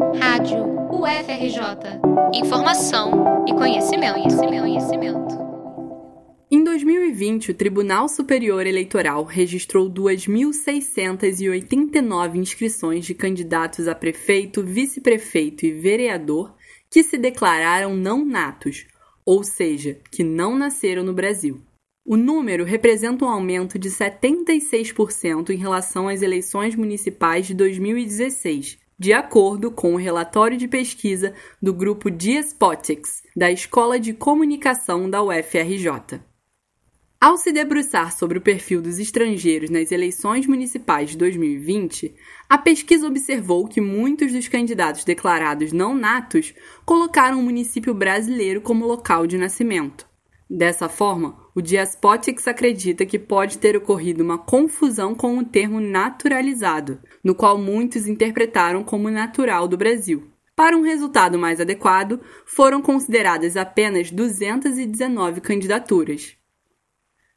Rádio UFRJ. Informação e conhecimento, conhecimento, conhecimento. Em 2020, o Tribunal Superior Eleitoral registrou 2.689 inscrições de candidatos a prefeito, vice-prefeito e vereador que se declararam não natos, ou seja, que não nasceram no Brasil. O número representa um aumento de 76% em relação às eleições municipais de 2016, de acordo com o relatório de pesquisa do grupo Diaspotics, da Escola de Comunicação da UFRJ. Ao se debruçar sobre o perfil dos estrangeiros nas eleições municipais de 2020, a pesquisa observou que muitos dos candidatos declarados não natos colocaram o município brasileiro como local de nascimento. Dessa forma, o Diaspotics acredita que pode ter ocorrido uma confusão com o termo naturalizado, no qual muitos interpretaram como natural do Brasil. Para um resultado mais adequado, foram consideradas apenas 219 candidaturas.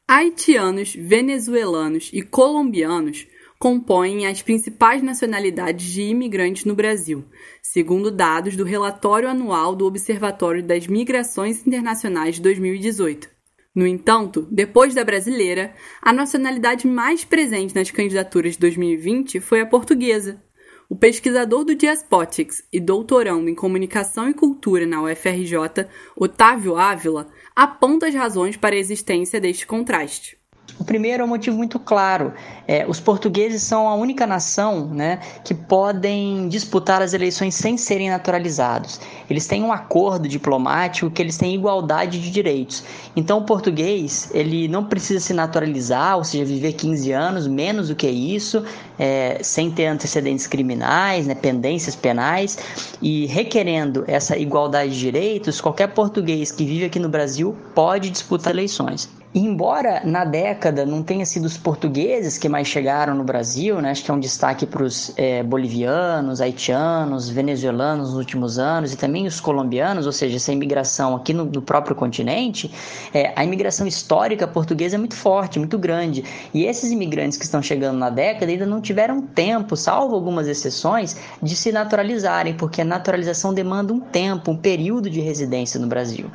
Haitianos, venezuelanos e colombianos compõem as principais nacionalidades de imigrantes no Brasil, segundo dados do relatório anual do Observatório das Migrações Internacionais de 2018. No entanto, depois da brasileira, a nacionalidade mais presente nas candidaturas de 2020 foi a portuguesa. O pesquisador do Diaspotics e doutorando em Comunicação e Cultura na UFRJ, Otávio Ávila, aponta as razões para a existência deste contraste. O primeiro é um motivo muito claro. É, os portugueses são a única nação né, que podem disputar as eleições sem serem naturalizados. Eles têm um acordo diplomático que eles têm igualdade de direitos. Então, o português ele não precisa se naturalizar, ou seja, viver 15 anos, menos do que isso, é, sem ter antecedentes criminais, né, pendências penais, e requerendo essa igualdade de direitos, qualquer português que vive aqui no Brasil pode disputar eleições. Embora na década não tenha sido os portugueses que mais chegaram no Brasil, né, acho que é um destaque para os é, bolivianos, haitianos, venezuelanos nos últimos anos e também os colombianos, ou seja, essa imigração aqui no, no próprio continente, é, a imigração histórica portuguesa é muito forte, muito grande. E esses imigrantes que estão chegando na década ainda não tiveram tempo, salvo algumas exceções, de se naturalizarem, porque a naturalização demanda um tempo, um período de residência no Brasil.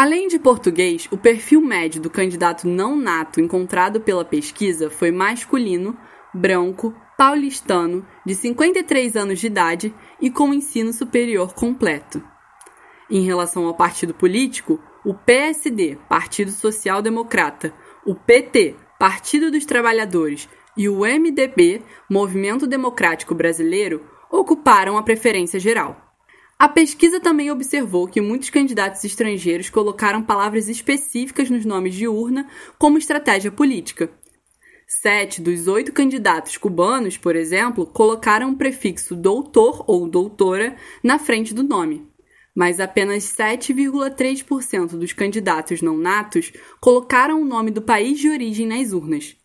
Além de português, o perfil médio do candidato não nato encontrado pela pesquisa foi masculino, branco, paulistano, de 53 anos de idade e com ensino superior completo. Em relação ao partido político, o PSD, Partido Social Democrata, o PT, Partido dos Trabalhadores, e o MDB, Movimento Democrático Brasileiro, ocuparam a preferência geral. A pesquisa também observou que muitos candidatos estrangeiros colocaram palavras específicas nos nomes de urna como estratégia política. Sete dos oito candidatos cubanos, por exemplo, colocaram o prefixo doutor ou doutora na frente do nome. Mas apenas 7,3% dos candidatos não natos colocaram o nome do país de origem nas urnas.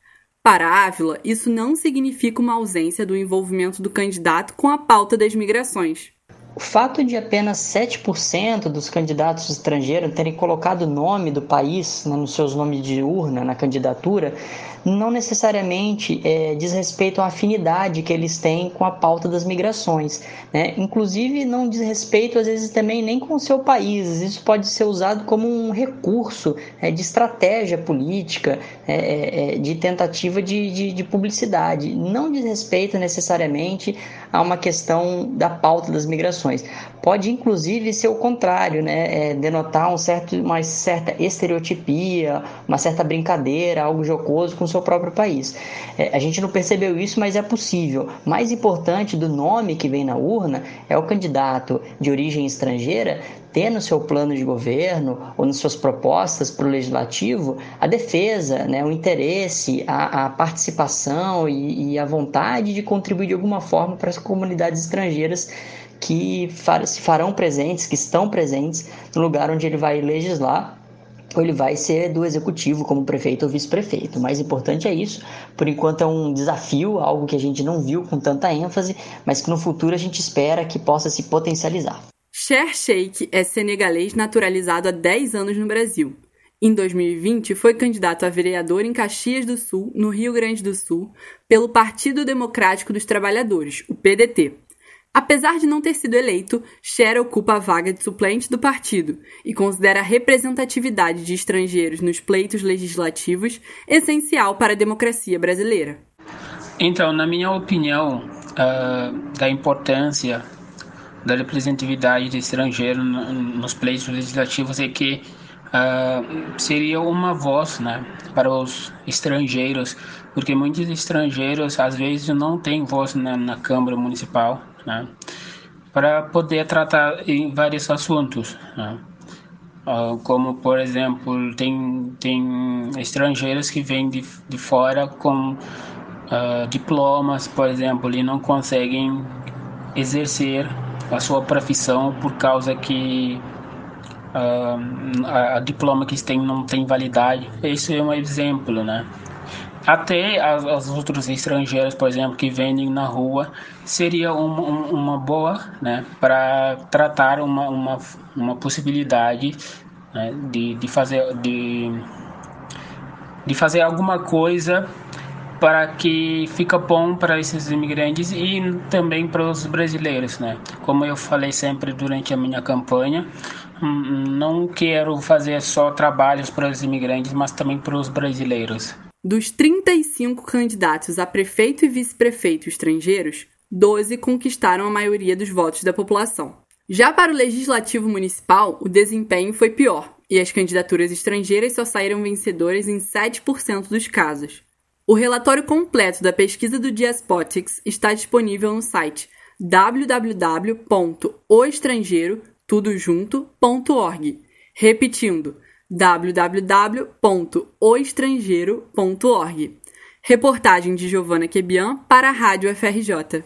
Para Ávila, isso não significa uma ausência do envolvimento do candidato com a pauta das migrações. O fato de apenas 7% dos candidatos estrangeiros terem colocado o nome do país né, nos seus nomes de urna na candidatura não necessariamente é, diz respeito à afinidade que eles têm com a pauta das migrações. Né? Inclusive, não diz respeito, às vezes, também nem com o seu país. Isso pode ser usado como um recurso é, de estratégia política, é, é, é, de tentativa de, de, de publicidade. Não diz respeito necessariamente a uma questão da pauta das migrações. Pode, inclusive, ser o contrário, né? É, denotar um certo, uma certa estereotipia, uma certa brincadeira, algo jocoso com seu próprio país. É, a gente não percebeu isso, mas é possível. Mais importante do nome que vem na urna é o candidato de origem estrangeira ter no seu plano de governo ou nas suas propostas para o legislativo a defesa, né, o interesse, a, a participação e, e, a vontade de contribuir de alguma forma para as comunidades estrangeiras que se farão presentes, que estão presentes no lugar onde ele vai legislar ou ele vai ser do executivo como prefeito ou vice-prefeito. O mais importante é isso. Por enquanto é um desafio, algo que a gente não viu com tanta ênfase, mas que no futuro a gente espera que possa se potencializar. Cher Sheikh é senegalês naturalizado há 10 anos no Brasil. Em 2020, foi candidato a vereador em Caxias do Sul, no Rio Grande do Sul, pelo Partido Democrático dos Trabalhadores, o PDT. Apesar de não ter sido eleito, Cher ocupa a vaga de suplente do partido e considera a representatividade de estrangeiros nos pleitos legislativos essencial para a democracia brasileira. Então, na minha opinião, uh, da importância da representatividade de estrangeiro nos pleitos legislativos é que uh, seria uma voz né, para os estrangeiros, porque muitos estrangeiros às vezes não têm voz na, na Câmara Municipal né, para poder tratar em vários assuntos. Né. Uh, como, por exemplo, tem, tem estrangeiros que vêm de, de fora com uh, diplomas, por exemplo, e não conseguem exercer a sua profissão por causa que uh, a, a, diploma que tem não tem validade. Esse é um exemplo, né? Até as, as outros estrangeiros, por exemplo, que vendem na rua, seria uma, uma boa, né, para tratar uma, uma, uma possibilidade né, de, de fazer de, de fazer alguma coisa para que fica bom para esses imigrantes e também para os brasileiros, né? Como eu falei sempre durante a minha campanha, hum, não quero fazer só trabalhos para os imigrantes, mas também para os brasileiros. Dos 35 candidatos a prefeito e vice-prefeito estrangeiros, 12 conquistaram a maioria dos votos da população. Já para o legislativo municipal, o desempenho foi pior, e as candidaturas estrangeiras só saíram vencedoras em 7% dos casos. O relatório completo da pesquisa do Diaspotics está disponível no site www.oestrangeiro.org. Repetindo, www.oestrangeiro.org. Reportagem de Giovana Quebian para a Rádio FRJ.